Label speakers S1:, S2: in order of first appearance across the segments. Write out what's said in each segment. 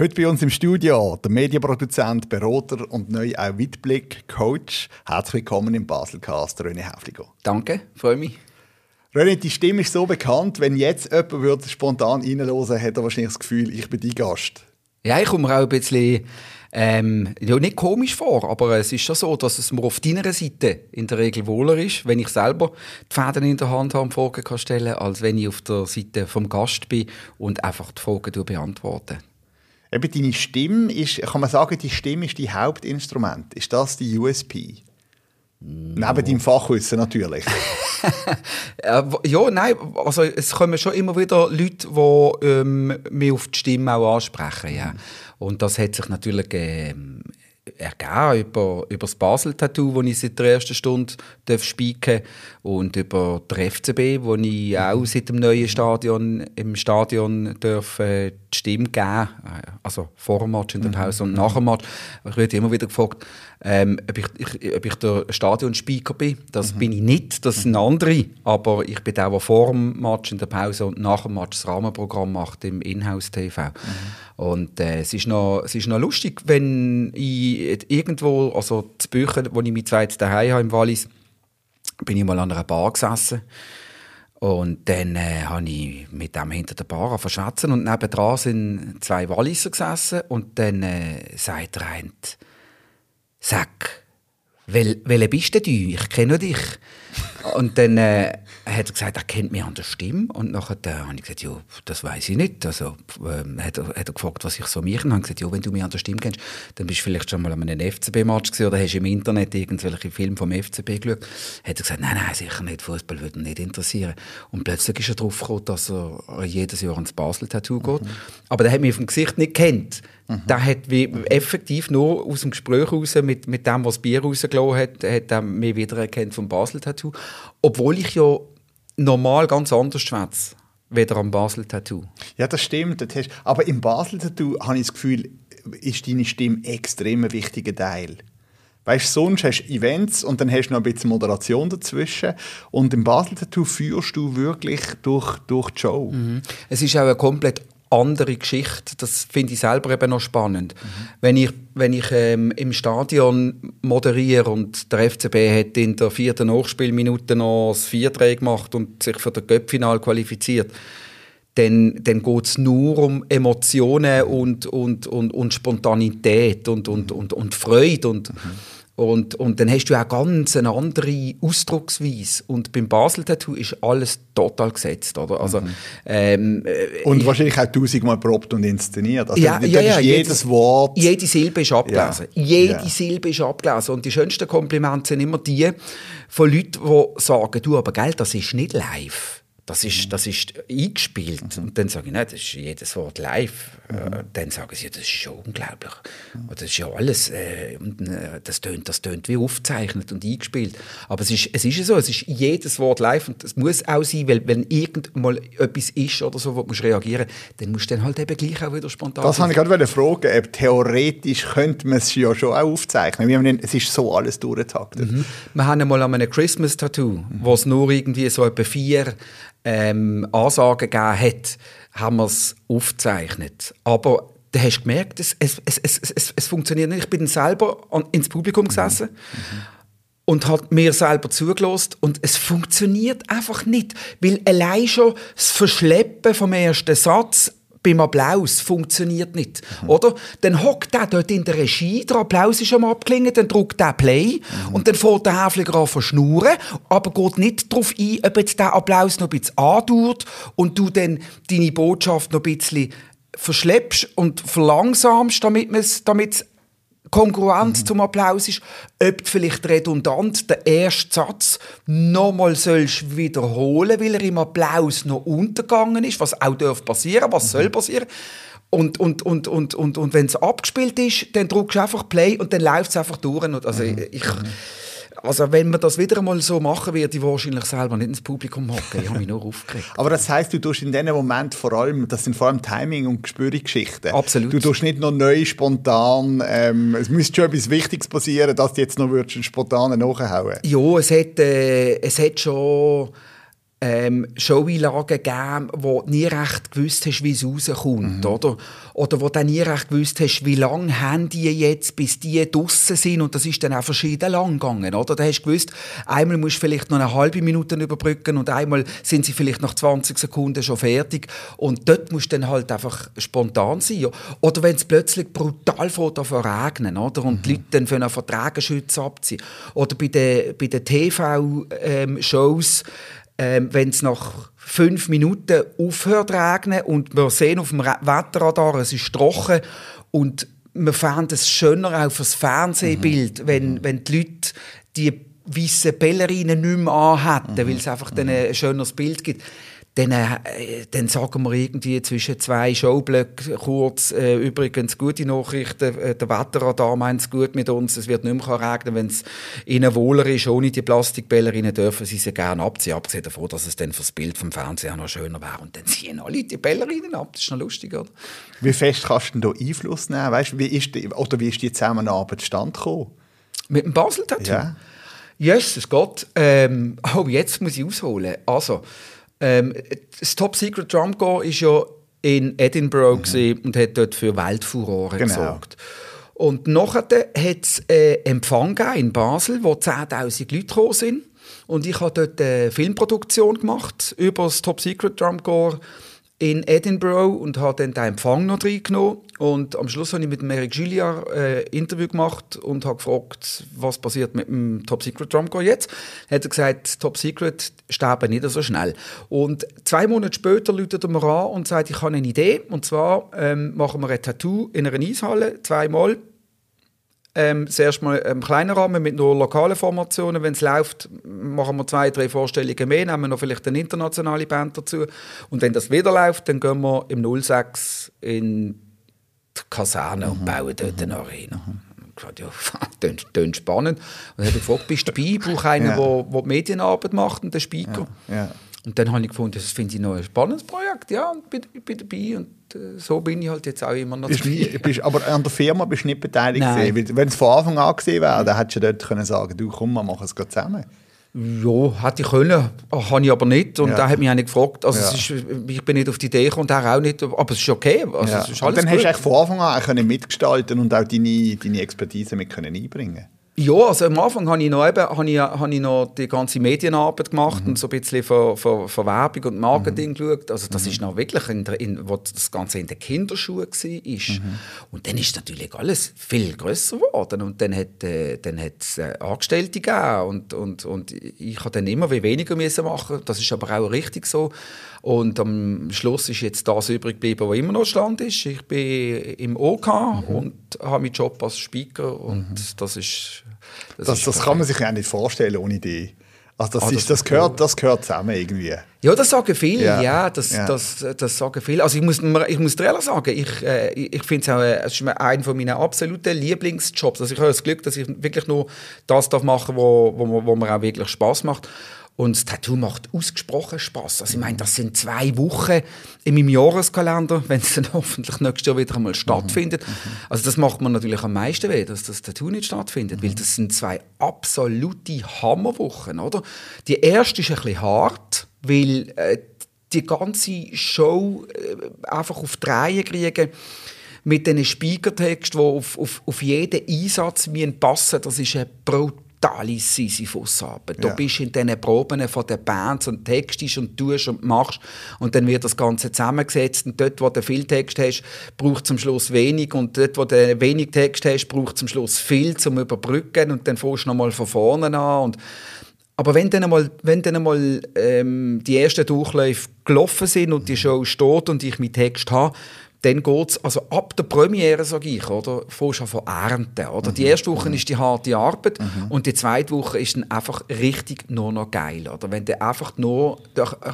S1: Heute bei uns im Studio der Medienproduzent, Berater und neu auch Weitblick Coach. Herzlich willkommen im Baselcast, René Häfliger.
S2: Danke, freue mich.
S1: René, die Stimme ist so bekannt, wenn jetzt jemand würde spontan reinhören hat er wahrscheinlich das Gefühl, ich bin dein Gast.
S2: Ja, ich komme mir auch ein bisschen ähm, ja, nicht komisch vor, aber es ist schon so, dass es mir auf deiner Seite in der Regel wohler ist, wenn ich selber die Fäden in der Hand habe und Fragen kann stellen als wenn ich auf der Seite vom Gast bin und einfach die Fragen beantworte.
S1: Eben deine Stimme ist, kann man sagen, die Stimme ist die Hauptinstrument. Ist das die USP? No. Neben deinem Fachwissen natürlich.
S2: ja, nein, also es kommen schon immer wieder Leute, die ähm, mich auf die Stimme auch ansprechen. Ja. Und das hat sich natürlich ähm, ergeben über, über das Basel-Tattoo, das ich seit der ersten Stunde spieken darf, und über der FCB, wo ich auch seit dem neuen Stadion im Stadion darf, äh, die Stimme geben also vor dem Match, in der mhm. Pause und nach dem Match. Ich werde immer wieder gefragt, ähm, ob, ich, ich, ob ich der Stadionspeaker bin. Das mhm. bin ich nicht, das sind andere, aber ich bin der, der vor dem Match, in der Pause und nach dem Match das Rahmenprogramm macht im Inhouse-TV. Und äh, es, ist noch, es ist noch lustig, wenn ich irgendwo, also zu Büchern, wo ich mein zweites daheim habe im Wallis, bin ich mal an einer Bar gesessen. Und dann äh, habe ich mit dem hinter der Bar verschwätzen und nebendran sind zwei Walliser gesessen und dann äh, sagt der eine, «Sag, wel, welcher bist denn du? Ich kenne dich.» Und dann äh, hat er gesagt, er kennt mich an der Stimme. Und nachher äh, habe ich gesagt, ja, das weiß ich nicht. Also äh, hat, er, hat er gefragt, was ich so mache. Und habe gesagt, ja, wenn du mich an der Stimme kennst, dann bist du vielleicht schon mal an einem FCB-Match gesehen oder hast im Internet irgendwelche Filme vom FCB geschaut. Hat er gesagt, nein, nein, sicher nicht. Fußball würde ihn nicht interessieren. Und plötzlich ist er drauf gekommen, dass er jedes Jahr ans Basel-Tattoo geht. Mhm. Aber der hat mich vom Gesicht nicht kennt. Mhm. Der hat wie effektiv nur aus dem Gespräch raus, mit, mit dem, was Bier rausgelassen hat, hat er mich wiedererkannt vom Basel-Tattoo. Obwohl ich ja normal ganz anders schwätze, weder am Basel-Tattoo.
S1: Ja, das stimmt. Das hast, aber im Basel-Tattoo habe ich das Gefühl, ist deine Stimme extrem ein wichtiger Teil. Weißt du, sonst hast du Events und dann hast du noch ein bisschen Moderation dazwischen. Und im Basel-Tattoo führst du wirklich durch, durch die Show.
S2: Mhm. Es ist auch eine komplett andere Geschichte. Das finde ich selber eben noch spannend. Mhm. Wenn ich, wenn ich ähm, im Stadion moderiere und der FCB hat in der vierten Nachspielminute noch das Vierträge gemacht und sich für das Göppfinal qualifiziert, dann, dann geht es nur um Emotionen und, und, und, und Spontanität und, und, und, und Freude. Und, mhm. Und, und dann hast du auch ganz eine andere Ausdrucksweise. Und beim Basel-Tattoo ist alles total gesetzt. Oder? Also, mhm. ähm,
S1: äh, und wahrscheinlich auch tausendmal probt und inszeniert.
S2: Also, ja, ja, ja, jedes, jedes, Wort. Jede Silbe ist abgelesen. Ja. Jede ja. Silbe ist abgelesen. Und die schönsten Komplimente sind immer die von Leuten, die sagen, du, aber Geld, das ist nicht live. Das ist, das ist eingespielt. Mhm. Und dann sage ich, nein, das ist jedes Wort live. Mhm. Äh, dann sagen sie, das ist schon unglaublich. Mhm. Das ist ja alles, äh, äh, das tönt, das tönt wie aufgezeichnet und eingespielt. Aber es ist, es ist so, es ist jedes Wort live und das muss auch sein, weil wenn irgendmal etwas ist oder so, wo du reagieren musst, dann musst du dann halt eben gleich auch wieder spontan
S1: Das wollte ich gerade fragen, ob theoretisch könnte man es ja schon auch aufzeichnen. Meine, es ist so alles durchgetaktet.
S2: Mhm. Wir haben einmal an einem Christmas-Tattoo, mhm. wo es nur irgendwie so etwa vier ähm, Ansagen gegeben hat, haben wir es aufgezeichnet. Aber da hast du gemerkt, es, es, es, es, funktioniert nicht. Ich bin selber ins Publikum mhm. gesessen mhm. und hat mir selber zugelassen und es funktioniert einfach nicht, weil allein schon das Verschleppen vom ersten Satz beim Applaus funktioniert nicht, mhm. oder? Dann hockt der dort in der Regie, der Applaus ist am abklingen, dann drückt der Play mhm. und dann fährt der Häfliger an verschnurren, aber geht nicht darauf ein, ob jetzt der Applaus noch ein bisschen andauert und du dann deine Botschaft noch ein bisschen verschleppst und verlangsamst, damit es Konkurrenz mhm. zum Applaus ist, ob vielleicht redundant den ersten Satz nochmal sollst wiederholen, weil er im Applaus noch untergegangen ist, was auch darf passieren, was mhm. soll passieren. Und, und, und, und, und, und wenn es abgespielt ist, dann drückst du einfach Play und dann läuft es einfach durch. Also mhm. ich, mhm. Also wenn man das wieder einmal so machen würde, ich wahrscheinlich selber nicht ins Publikum hocken. Ich habe mich nur aufgeregt.
S1: Aber das heißt, du tust in diesem Moment vor allem, das sind vor allem Timing und Gespürgeschichten.
S2: Absolut.
S1: Du tust nicht noch neu, spontan, ähm, es müsste schon etwas Wichtiges passieren, dass du jetzt noch würdest, spontan nachhauen
S2: Ja, es hat, äh, es hat schon ähm, Showeinlagen gegeben, wo du nie recht gewusst hast, wie es rauskommt, mhm. oder? Oder wo du nie recht gewusst hast, wie lange haben die jetzt, bis die draussen sind und das ist dann auch verschieden lang gegangen, oder? Da hast du gewusst, einmal musst du vielleicht noch eine halbe Minute überbrücken und einmal sind sie vielleicht nach 20 Sekunden schon fertig und dort musst du dann halt einfach spontan sein. Oder wenn es plötzlich brutal von regnen, oder? Und mhm. die Leute dann für einen Verträgerschützer abziehen. Oder bei den, bei den TV-Shows, ähm, wenn es nach fünf Minuten aufhört zu regnen und wir sehen auf dem Wetterradar, es ist trocken und wir fanden es schöner auch fürs Fernsehbild, mhm. wenn, mhm. wenn die Leute die weißen Pellerinen nicht mehr anhätten, mhm. weil es einfach dann ein schöneres Bild gibt dann, äh, dann sagen wir irgendwie zwischen zwei Showblöcken kurz, äh, übrigens gute Nachrichten, äh, der Wetterradar meint es gut mit uns, es wird nicht mehr regnen, wenn es ihnen wohler ist, ohne die Plastikbällerinnen dürfen sie sie gerne abziehen, abgesehen davon, dass es dann fürs Bild vom Fernsehen noch schöner wäre und dann ziehen alle die Bällerinnen ab, das ist noch lustig, oder?
S1: Wie fest kannst du denn da Einfluss nehmen, weißt, wie ist die, oder wie ist die Zusammenarbeit stand gekommen?
S2: Mit dem Basel-Tattoo? Ja. Jesus Gott, ähm, oh, jetzt muss ich ausholen, also ähm, das Top Secret Drum Corps ist ja in Edinburgh mhm. und hat dort für Weltfurore genau. gesorgt. Und nachher hat es äh, Empfang in Basel, wo 10'000 Leute gekommen sind. Und ich habe dort eine Filmproduktion gemacht über das Top Secret Drum Corps in Edinburgh und habe dann den Empfang noch reingenommen. Und am Schluss habe ich mit Eric Gilliard ein äh, Interview gemacht und habe gefragt, was passiert mit dem Top Secret Drum Corps jetzt. Hat er gesagt, Top Secret sterben nicht so schnell. Und zwei Monate später läutet er mir an und sagt, ich habe eine Idee. Und zwar ähm, machen wir ein Tattoo in einer Eishalle, zweimal ähm, das erste Mal im kleinen Rahmen mit nur lokalen Formationen. Wenn es läuft, machen wir zwei, drei Vorstellungen mehr, nehmen wir noch vielleicht eine internationale Band dazu. Und wenn das wieder läuft, dann gehen wir im 06 in die Kaserne mhm. und bauen dort mhm. eine Arena. Mhm. Ich ja, spannend. Und dann habe ich gefragt, bist du dabei? Ich brauche einen, der ja. Medienarbeit macht und den Speaker. Ja. Ja. Und dann habe ich gefunden, das finde ich noch ein spannendes Projekt. Ja, und bin, bin dabei. Und äh, so bin ich halt jetzt auch immer noch
S1: bist, Aber an der Firma bist du nicht beteiligt gewesen, wenn es von Anfang an gesehen wäre, dann hättest du dort können sagen du komm, wir machen es zusammen.
S2: Ja, hätte ich können, habe ich aber nicht. Und ja. da hat mich auch nicht gefragt. Also ja. ist, ich bin nicht auf die Idee gekommen, der auch nicht. Aber es ist okay. Also
S1: ja.
S2: ist
S1: und dann gut. hast du von Anfang an können mitgestalten und auch deine, deine Expertise mit können einbringen
S2: ja, also am Anfang habe ich noch, eben, habe ich, habe ich noch die ganze Medienarbeit gemacht mhm. und so ein bisschen für, für, für Werbung und Marketing mhm. geschaut. Also das mhm. ist noch wirklich, in, in, wo das Ganze in den Kinderschuhen war. Mhm. Und dann ist natürlich alles viel grösser geworden und dann hat äh, dann äh, Angestellte gegeben und, und, und ich habe dann immer weniger müssen machen. Das ist aber auch richtig so. Und am Schluss ist jetzt das übrig geblieben, was immer noch Stand ist. Ich bin im OK mhm. und habe meinen Job als Speaker und mhm. das ist
S1: das, das, das kann man sich ja nicht vorstellen ohne die. Also das, ah, ist, das, gehört, das gehört zusammen irgendwie.
S2: Ja, das sagen viele, ja. ja, das, ja. Das, das sagen viele. Also ich muss, ich muss dir ehrlich sagen, ich, äh, ich finde es auch, äh, es ist einer von meinen absoluten Lieblingsjobs. Also ich habe das Glück, dass ich wirklich nur das darf machen, wo, wo, wo mir auch wirklich Spaß macht. Und das Tattoo macht ausgesprochen Spaß. Also ich meine, das sind zwei Wochen in meinem Jahreskalender, wenn es dann hoffentlich nächstes Jahr wieder einmal stattfindet. Mhm. mhm. Also das macht man natürlich am meisten weh, dass das Tattoo nicht stattfindet, mhm. weil das sind zwei absolute Hammerwochen, oder? Die erste ist ein bisschen hart, weil äh, die ganze Show äh, einfach auf die Reihe kriegen mit diesen Spiegeltext, die auf, auf, auf jeden Einsatz passen Das ist ein brutal totale Sisyphus-Arbeit. Ja. Du bist in diesen Proben von den Bands und textest und tust und machst und dann wird das Ganze zusammengesetzt und dort, wo du viel Text hast, braucht zum Schluss wenig und dort, wo du wenig Text hast, braucht zum Schluss viel zum Überbrücken und dann fährst du nochmal von vorne an und aber wenn dann einmal, wenn dann einmal ähm, die ersten Durchläufe gelaufen sind und die Show steht und ich meinen Text habe, dann geht es, also ab der Premiere, sage ich, oder, fängst du von ernten. Oder? Mhm. Die erste Woche mhm. ist die harte Arbeit mhm. und die zweite Woche ist dann einfach richtig nur noch geil. Oder? Wenn du einfach nur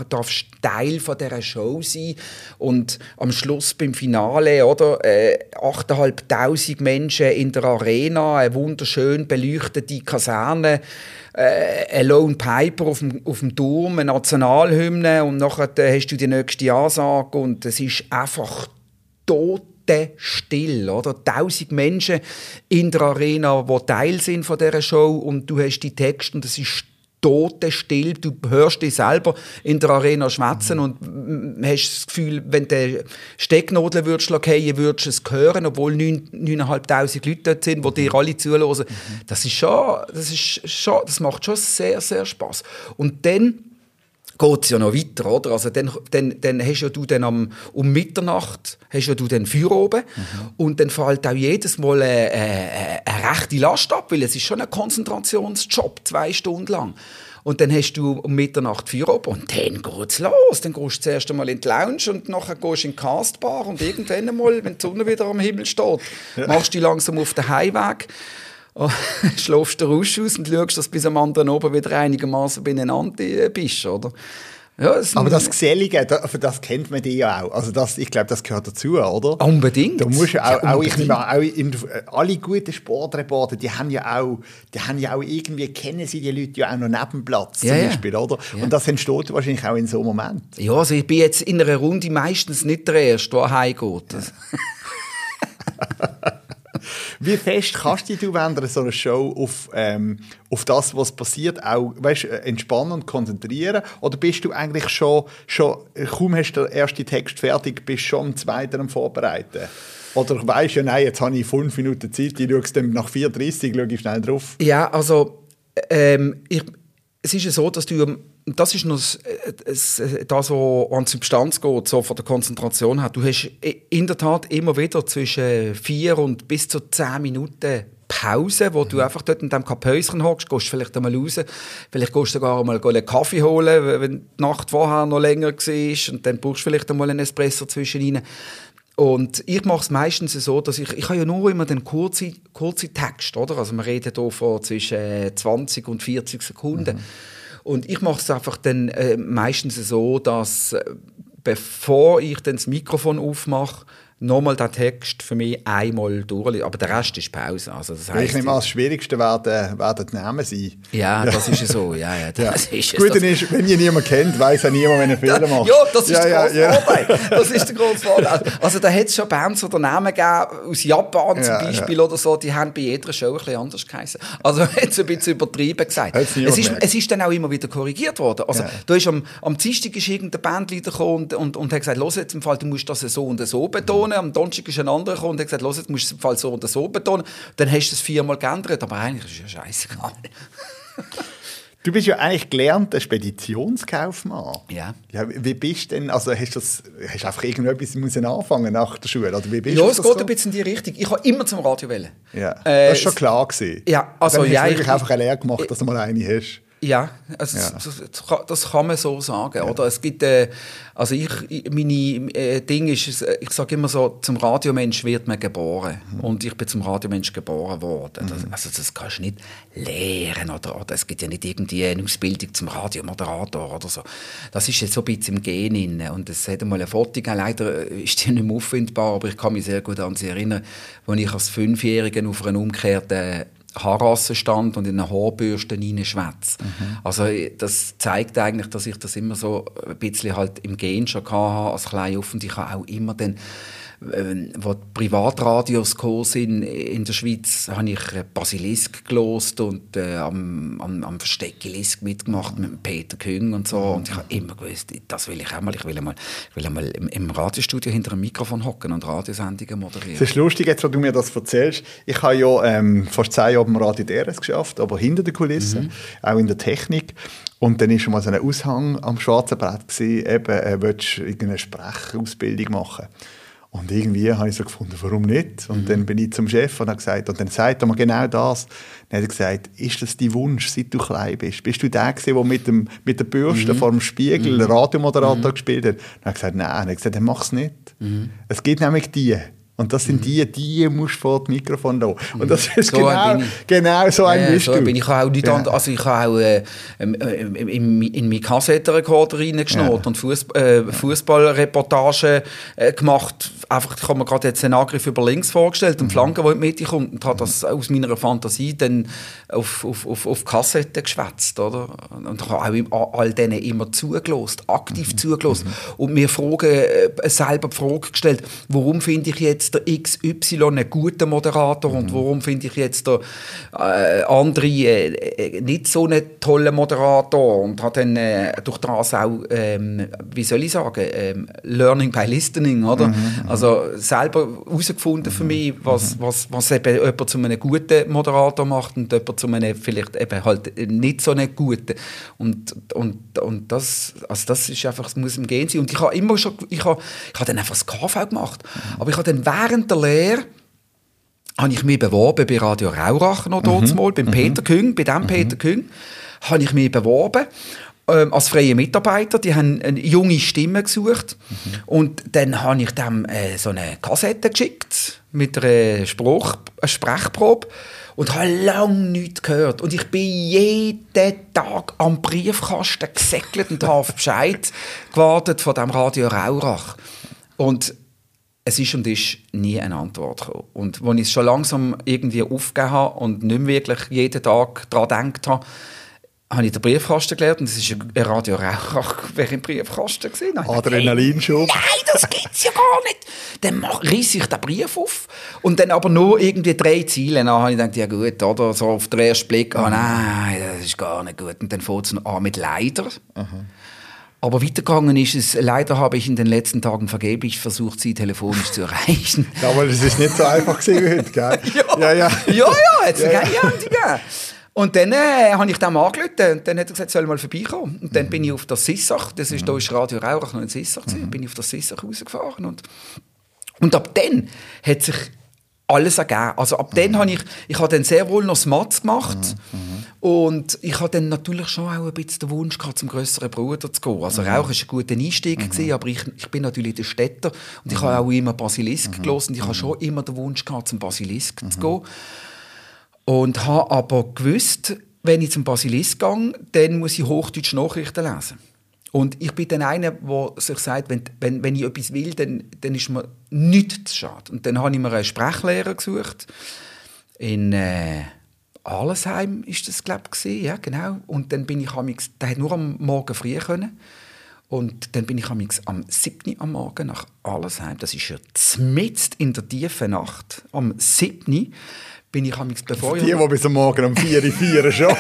S2: darfst Teil von dieser Show sein und am Schluss beim Finale, oder, äh, 8'500 Menschen in der Arena, eine wunderschön beleuchtete Kaserne, äh, ein Lone Piper auf dem, auf dem Turm, eine Nationalhymne und nachher äh, hast du die nächste Ansage und es ist einfach totenstill, oder? Tausend Menschen in der Arena, die Teil sind von dieser Show und du hast die Texte und es ist totenstill. Du hörst dich selber in der Arena schwätzen und hast das Gefühl, wenn du Stecknadeln würdest fallen, würdest du es hören, obwohl 9'500 Leute dort sind, die dir alle zuhören. Das ist schon, das ist schon, das macht schon sehr, sehr Spaß. Und dann geht es ja noch weiter, oder? Also dann, dann, dann hast ja du dann am, um Mitternacht hast ja du dann Feuer oben mhm. und dann fällt auch jedes Mal eine, eine, eine, rechte Last ab, weil es ist schon ein Konzentrationsjob, zwei Stunden lang. Und dann hast du um Mitternacht Feuer oben und dann geht's los. Dann gehst du zuerst einmal in die Lounge und nachher gehst du in die Castbar und irgendwann einmal, wenn die Sonne wieder am Himmel steht, machst du dich langsam auf den Heimweg schläfst du raus aus und schaust, dass du bis am anderen oben wieder einigermaßen beieinander äh, bist, oder?
S1: Ja, aber das Gesellige, für das kennt man die ja auch. Also das, ich glaube, das gehört dazu, oder?
S2: Unbedingt.
S1: Da musst ja auch, ja, auch, ich nehme auch in, alle guten Sportreporter, die haben ja auch, die haben ja auch irgendwie, kennen sie die Leute ja auch noch neben Platz zum ja, Beispiel, oder? Ja. Und das entsteht wahrscheinlich auch in so einem Moment.
S2: Ja, also ich bin jetzt in einer Runde meistens nicht der Erste, der heimgeht.
S1: Wie fest kannst du dich während so einer Show auf, ähm, auf das, was passiert, auch weißt, entspannen und konzentrieren? Oder bist du eigentlich schon, schon kaum hast du den ersten Text fertig, bist schon am zweiten am Vorbereiten? Oder weißt du, ja, nein, jetzt habe ich fünf Minuten Zeit, ich schaue dann nach 4.30 schaue ich schnell drauf?
S2: Ja, also ähm, ich, es ist ja so, dass du das ist noch das, das, das, was an Substanz geht, so von der Konzentration her. Du hast in der Tat immer wieder zwischen vier und bis zu zehn Minuten Pause, wo mhm. du einfach dort in diesem Kapöschen hockst, gehst vielleicht einmal raus, vielleicht gehst du sogar einmal einen Kaffee holen, wenn die Nacht vorher noch länger war und dann brauchst du vielleicht einmal einen Espresso zwischen und ich mache es meistens so, dass ich, ich habe ja nur immer den kurzen kurze Text, oder? Also wir reden hier von zwischen 20 und 40 Sekunden. Mhm. Und ich mache es einfach dann äh, meistens so, dass äh, bevor ich dann das Mikrofon aufmache, nochmal den Text für mich einmal durch. Aber der Rest ist Pause. Also das
S1: heisst, ich nehme an, das Schwierigste werden, werden die Namen sein.
S2: Ja, das ist so. Ja, ja, das
S1: ja. Ist Gut, dann ist, wenn ihr niemanden kennt, weiß ja niemand, wenn er Fehler macht.
S2: Ja, das ist ja, der ja, große ja. Vorteil. Das ist der große Vorteil. Also da hat es schon Bands oder Namen gegeben, aus Japan zum Beispiel oder so, die haben bei jeder Show ein bisschen anders geheißen. Also jetzt ein bisschen übertrieben gesagt. Es ist, es ist dann auch immer wieder korrigiert worden. Also da ist am, am Dienstag ist irgendein Bandleader gekommen und, und, und hat gesagt, los jetzt im Fall, du musst das so und so betonen am Donnerstag ist ein anderer gekommen und hat gesagt, los, jetzt musst du es im Fall so oder so betonen. Dann hast du es viermal geändert, aber eigentlich ist es ja scheißegal.
S1: Du bist ja eigentlich gelernter Speditionskaufmann.
S2: Ja.
S1: ja. Wie bist du denn, also hast du das, hast einfach irgendetwas müssen anfangen nach der Schule? Oder wie
S2: bist ja, es geht so? ein bisschen in die Richtung. Ich habe immer zum Radio wählen.
S1: Ja, äh, das ist schon klar gewesen.
S2: Ja, also Dann
S1: ja.
S2: Hast
S1: du wirklich einfach eine Lehre gemacht, dass du mal eine hast.
S2: Ja, also ja. Das, das, kann man so sagen. Ja. Oder? Es gibt, äh, also ich, meine äh, Ding ist, äh, ich sage immer so, zum Radiomensch wird man geboren. Mhm. Und ich bin zum Radiomensch geboren worden. Mhm. also das kannst du nicht lehren. Oder, oder es gibt ja nicht irgendwie eine Ausbildung zum Radiomoderator oder so. Das ist jetzt so ein bisschen im Gen inne. Und es hat einmal ein Foto gegeben, leider ist die nicht mehr auffindbar, aber ich kann mich sehr gut an sie erinnern, als ich als Fünfjährigen auf einer umgekehrten Haarrassenstand und in eine Haarbürste reinschwätze. Mhm. Also das zeigt eigentlich, dass ich das immer so ein bisschen halt im Gen schon hatte, als klein und ich habe auch immer dann wo die Privatradios sind in der Schweiz, habe ich Basilisk gelost und äh, am, am, am Versteckelisk mitgemacht mit Peter Küng und so. Und ich habe immer gewusst, das will ich auch mal. Ich will einmal, ich will einmal im, im Radiostudio hinter einem Mikrofon hocken und Radiosendungen moderieren.
S1: Es ist lustig, jetzt, wo du mir das erzählst. Ich habe ja ähm, fast zehn Jahre im Radio DRS geschafft, aber hinter der Kulisse, mhm. auch in der Technik. Und dann war schon mal so ein Aushang am schwarzen Brett, gewesen, eben, äh, willst du irgendeine Sprechausbildung machen und irgendwie habe ich so gefunden, warum nicht? Und mhm. dann bin ich zum Chef und habe gesagt, und dann sagt er mir genau das. Dann hat er gesagt, ist das dein Wunsch, seit du klein bist? Bist du der gewesen, der mit, dem, mit der Bürste mhm. vor dem Spiegel mhm. Radiomoderator mhm. gespielt hat? Dann habe ich gesagt, nein. Er hat gesagt, dann mach es nicht. Mhm. Es gibt nämlich die, und das sind mhm. die, die musst du vor das Mikrofon da. Und das ist so genau, genau so ein ja, so
S2: bin ich auch nicht ja. also ich habe auch äh, ähm, äh, in, in meinen Kassettenrekorder reingeschnurrt ja. und äh, Fußballreportagen äh, gemacht. Einfach, ich habe mir gerade jetzt einen Angriff über links vorgestellt, einen mhm. Flanken, der in die Mitte kommt und habe das aus meiner Fantasie dann auf, auf, auf, auf Kassetten geschwätzt. Oder? Und ich habe auch all denen immer zugelost, aktiv mhm. zugelost. Mhm. Und mir Fragen, äh, selber die Frage gestellt, warum finde ich jetzt jetzt der XY ein guter Moderator mhm. und warum finde ich jetzt der äh, andere äh, äh, nicht so einen tollen Moderator und hat dann äh, durch das auch, ähm, wie soll ich sagen, ähm, Learning by Listening, oder? Mhm. mhm. Also selber herausgefunden mhm. für mich, was, mhm. was, was eben jemand zu einem guten Moderator macht und jemand zu einem vielleicht eben halt nicht so einen guten. Und, und, und das, also das ist einfach, es muss im Gehen sein. Und ich habe immer schon, ich habe, ich habe dann einfach das KV gemacht. Mhm. Aber ich habe dann während der Lehre habe ich mich beworben bei Radio Raurach noch mhm. mal, beim mhm. Peter Küng, bei dem mhm. Peter Küng, habe ich mich beworben ähm, als freie Mitarbeiter. Die haben eine junge Stimme gesucht mhm. und dann habe ich dem äh, so eine Kassette geschickt mit einer, Spruch, einer Sprechprobe und habe lange nichts gehört. Und ich bin jeden Tag am Briefkasten gesäckelt und habe auf Bescheid gewartet von dem Radio Raurach. Und es ist und ist nie eine Antwort gekommen. Und als ich es schon langsam irgendwie aufgegeben habe und nicht mehr wirklich jeden Tag daran gedacht habe, habe ich den Briefkasten gelernt und es war ein Radio Rauch, wer im Briefkasten gesehen
S1: Adrenalinschub.
S2: Nein, das gibt es ja gar nicht. Dann reiße ich den Brief auf und dann aber nur irgendwie drei Ziele. Dann habe ich gedacht, ja gut, oder so auf den ersten Blick, oh nein, das ist gar nicht gut. Und dann fängt es an mit Leider. Aha. Aber weitergegangen ist es, leider habe ich in den letzten Tagen vergeblich versucht, sie telefonisch zu erreichen.
S1: Ja, weil es ist nicht so einfach gewesen heute, gell?
S2: ja, ja, ja. ja, ja, jetzt ja, ja. ja. Und dann äh, habe ich dem angerufen und dann hat er gesagt, soll mal vorbeikommen. Und dann mhm. bin ich auf das Sissach, das ist, mhm. da ist Radio Rauch noch in Sissach, mhm. bin ich auf das Sissach rausgefahren und, und ab dann hat sich alles ergeben. Also ab mhm. dann habe ich, ich habe dann sehr wohl noch das Matz gemacht mhm. Mhm. und ich habe dann natürlich schon auch ein bisschen den Wunsch gehabt, zum größeren Bruder zu gehen. Also mhm. Rauch war ein guter Einstieg, mhm. gewesen, aber ich, ich bin natürlich der Städter und ich habe mhm. auch immer Basilisk mhm. gelesen und ich habe schon immer den Wunsch gehabt, zum Basilisk zu gehen. Und habe aber gewusst, wenn ich zum Basilisk gehe, dann muss ich Hochdeutsche Nachrichten lesen. Und ich bin dann einer, der sich sagt, wenn, wenn, wenn ich etwas will, dann, dann ist mir nichts zu schade. Und dann habe ich mir einen Sprechlehrer gesucht. In äh, Arlesheim ist das, glaube ich, ja, genau. Und dann bin ich amix, der hat nur am Morgen früh können. Und dann bin ich amix am 7. am Morgen nach Arlesheim. Das ist ja mitten in der tiefen Nacht. Am 7 bin ich amigs bevor
S1: Die, die bis am Morgen um 4 Uhr schon.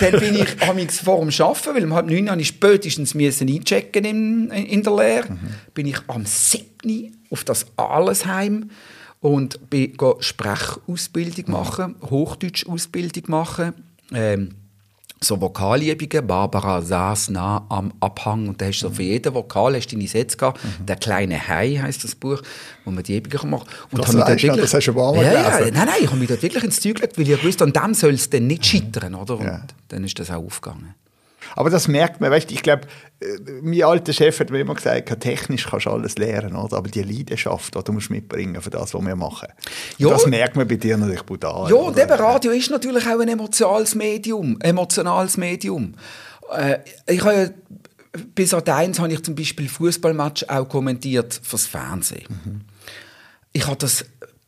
S2: Dann bin ich amigs vor dem Arbeiten, weil um halb neun habe ich spätestens müssen einchecken in, in der Lehre. Mhm. Bin ich am 7. auf das Allesheim und bin Sprechausbildung machen, Hochdeutsch-Ausbildung machen. Ähm, so Vokalübungen. Barbara saß nah am Abhang und da hast du so für jeden Vokal hast deine Sätze gehabt. Mhm. Der kleine Hai heißt das Buch, wo man die Übungen macht.
S1: Und das, weißt, wirklich, das hast du aber
S2: ja, ja, Nein, nein, ich habe mich dort wirklich ins Zeug gelegt, weil ich wusste, an dem soll es dann nicht scheitern, oder? Und ja. dann ist das auch aufgegangen.
S1: Aber das merkt man, weißt, ich glaube, äh, mein alter Chef hat mir immer gesagt, technisch kannst du alles lernen, oder? aber die Leidenschaft, die du musst mitbringen für das, was wir machen. Ja. Das merkt man bei dir natürlich brutal.
S2: Ja, und eben Radio ist natürlich auch ein emotionales Medium. Emotionales Medium. Äh, ich habe ja bis an eins habe ich zum Beispiel Fußballmatch auch kommentiert fürs Fernsehen. Mhm. Ich habe das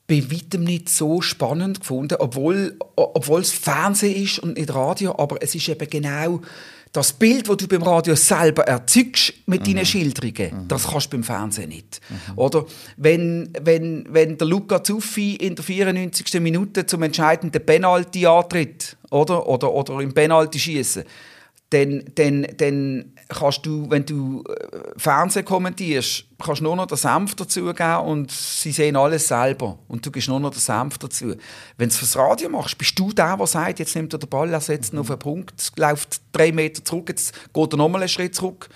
S2: bei weitem nicht so spannend gefunden, obwohl, obwohl es Fernsehen ist und nicht Radio, aber es ist eben genau das Bild, das du beim Radio selber erzeugst mit mhm. deinen Schilderungen, mhm. das kannst du beim Fernsehen nicht. Mhm. Oder wenn, wenn, wenn der Luca Zuffi in der 94. Minute zum entscheidenden Penalty antritt, oder, oder, oder im Penalty schießen, dann, dann, dann kannst du, wenn du äh, Fernsehen kommentierst, kannst du nur noch den Senf dazugeben und sie sehen alles selber. Und du gibst nur noch den Senf dazu. Wenn du es fürs Radio machst, bist du der, der sagt, jetzt nimmt er den Ball, er setzt ihn auf einen Punkt, läuft drei Meter zurück, jetzt geht er nochmal einen Schritt zurück.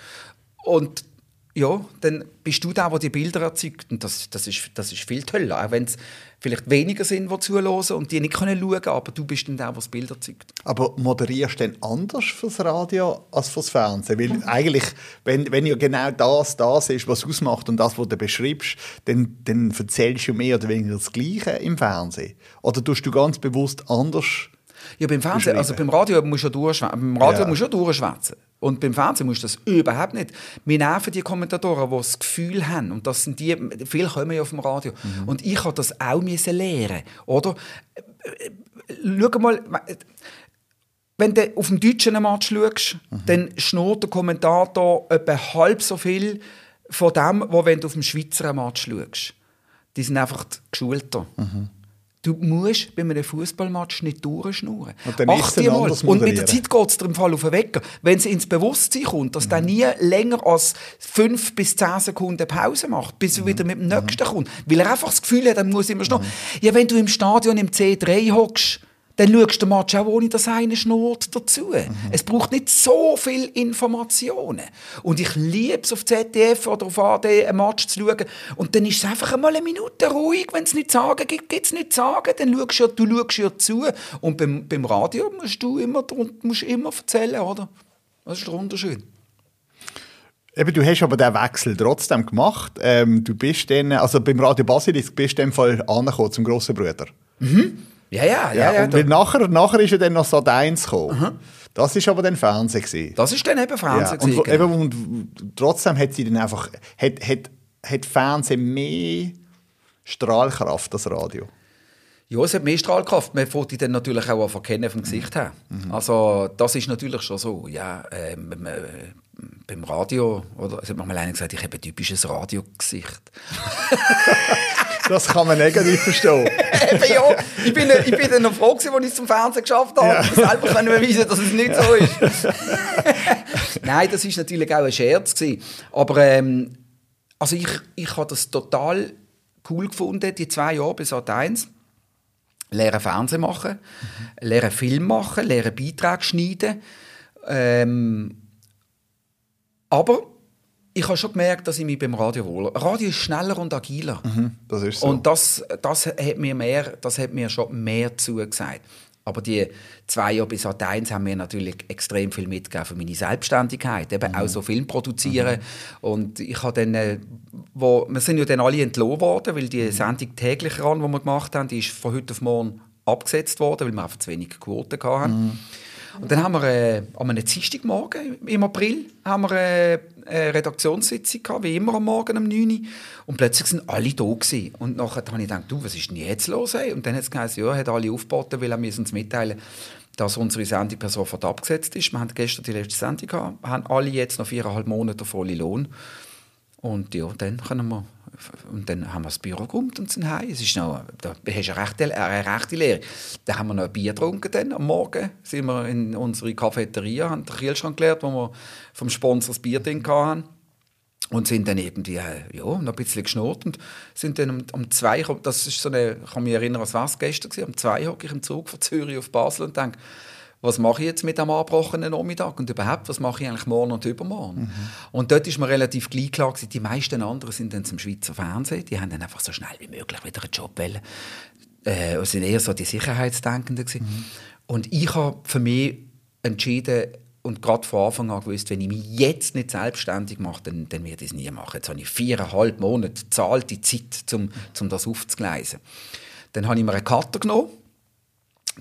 S2: Und ja, dann bist du der, der die Bilder erzeugt. Und das, das, ist, das ist viel toller. Auch wenn es vielleicht weniger sind, die zuhören und die nicht können schauen können, aber du bist dann der, der das Bild erzeugt.
S1: Aber moderierst du denn anders fürs Radio als fürs Fernsehen? Weil eigentlich, wenn, wenn ja genau das das ist, was ausmacht und das, was du beschreibst, dann, dann erzählst du mehr oder weniger das Gleiche im Fernsehen. Oder tust du ganz bewusst anders
S2: ja, beim Fernsehen, also beim Radio musst du durchschwätzen. Beim Radio ja. musst du durchschwätzen. Und beim Fernsehen musst du das überhaupt nicht. Wir nerven die Kommentatoren, die das Gefühl haben. Und das sind die, viele kommen ja auf dem Radio. Mhm. Und ich habe das auch müssen lernen. Oder? Schau mal, wenn du auf dem deutschen Match schaust, mhm. dann schnurrt der Kommentator etwa halb so viel von dem, wo wenn du auf dem Schweizer Match schaust. Die sind einfach geschulter. Du musst bei einem Fußballmatch nicht durchschnurren.
S1: Und dann ist es
S2: mal.
S1: anders
S2: Und mit der. Zeit geht es dir im Fall auf den Wecker. Wenn es ins Bewusstsein kommt, dass der nie länger als fünf bis zehn Sekunden Pause macht, bis er wieder mit dem nächsten kommt. Weil er einfach das Gefühl hat, er muss immer schnurren. Ja, wenn du im Stadion im C3 hockst, dann schaust du den Match auch, ohne dass einer schnurrt dazu. Es braucht nicht so viel Informationen. Und ich liebe es auf ZDF oder auf AD, einen Match zu schauen. Und dann ist es einfach einmal eine Minute ruhig. Wenn es nicht sagen gibt, gibt es nicht sagen. Dann schaust du, du schaust ja zu. Und beim, beim Radio musst du immer, musst immer erzählen, oder? Das ist der Unterschied.
S1: Eben, du hast aber den Wechsel trotzdem gemacht. Ähm, du bist dann, also beim Radio Basilisk bist du in dem Fall angekommen zum grossen Bruder.
S2: Ja, ja, ja. ja,
S1: und weil nachher, nachher ist ja dann noch Sat 1 gekommen. Das ist aber dann Fernsehen gewesen.
S2: das ist dann eben
S1: Ja,
S2: Fernsehen.
S1: und, wo-
S2: gewesen, genau.
S1: eben, und trotzdem hat sie dann einfach, hat, hat, hat Fernsehen mehr Strahlkraft als Radio.
S2: Ja, es hat mehr Strahlkraft. Man fängt die dann natürlich auch an verkennen vom Gesicht her. Also das ist natürlich schon so. Ja, ähm, äh, beim Radio, oder, es hat mir mal einer gesagt, ich habe ein typisches Radiogesicht.
S1: Das kann man negativ verstehen.
S2: Eben ja, ich bin, ich bin dann noch froh gewesen, als ich es zum Fernsehen geschafft habe. Ja. selber können beweisen, dass es nicht so ist. Nein, das ist natürlich auch ein Scherz gewesen. Aber ähm, also ich, ich habe das total cool gefunden, die zwei Jahre bis Sat 1. Lernen Fernsehen machen, lernen Film machen, lernen Beiträge schneiden. Ähm, aber ich habe schon gemerkt, dass ich mich beim Radio wohl. Radio ist schneller und agiler.
S1: Das ist so.
S2: Und das, das, hat mir mehr, das hat mir schon mehr zugesagt. Aber die zwei Jahre bis Sat 1 haben mir natürlich extrem viel mitgegeben für meine Selbstständigkeit. Eben auch so Film produzieren. Und ich habe dann, äh, wo, wir sind ja dann alle entlohnt worden, weil die Sendung täglich ran, die wir gemacht haben, die ist von heute auf morgen abgesetzt worden, weil wir einfach zu wenig Quoten hatten. Und dann haben wir äh, am einem Dienstagmorgen im April haben wir, äh, eine Redaktionssitzung gehabt, wie immer am Morgen um 9 Uhr. Und plötzlich sind alle da gewesen. Und nachher habe ich gedacht, du, was ist denn jetzt los? Ey? Und dann hat es geheißen, ja, hat alle aufgeboten, weil er uns mitteilen dass unsere Sendung per sofort abgesetzt ist. Wir hatten gestern die letzte Sendung gehabt, haben alle jetzt noch viereinhalb Monate volle Lohn. Und ja, dann können wir und dann haben wir das Büro geräumt und sind heim. Es ist noch, da hast du eine rechte, eine rechte Lehre. Dann haben wir noch ein Bier getrunken dann, am Morgen. Sind wir in unsere Cafeteria, haben den Kühlschrank geleert, wo wir vom Sponsor das Bier drin hatten. Und sind dann irgendwie, äh, ja, noch ein bisschen geschnurrt und sind dann um, um zwei, das ist so eine, ich kann mich erinnern, was war es gestern um zwei hocke ich im Zug von Zürich auf Basel und denke, was mache ich jetzt mit dem abgebrochenen Nachmittag und überhaupt, was mache ich eigentlich morgen und übermorgen? Und dort ist mir relativ gleich klar gewesen, die meisten anderen sind dann zum Schweizer Fernsehen, die haben dann einfach so schnell wie möglich wieder einen Job wollen. Äh, sind eher so die Sicherheitsdenkenden gewesen. Und ich habe für mich entschieden und gerade von Anfang an gewusst, wenn ich mich jetzt nicht selbstständig mache, dann, dann werde ich es nie machen. Jetzt habe ich viereinhalb Monate zahlte Zeit, um, um das aufzugleisen. Dann habe ich mir einen Cutter genommen,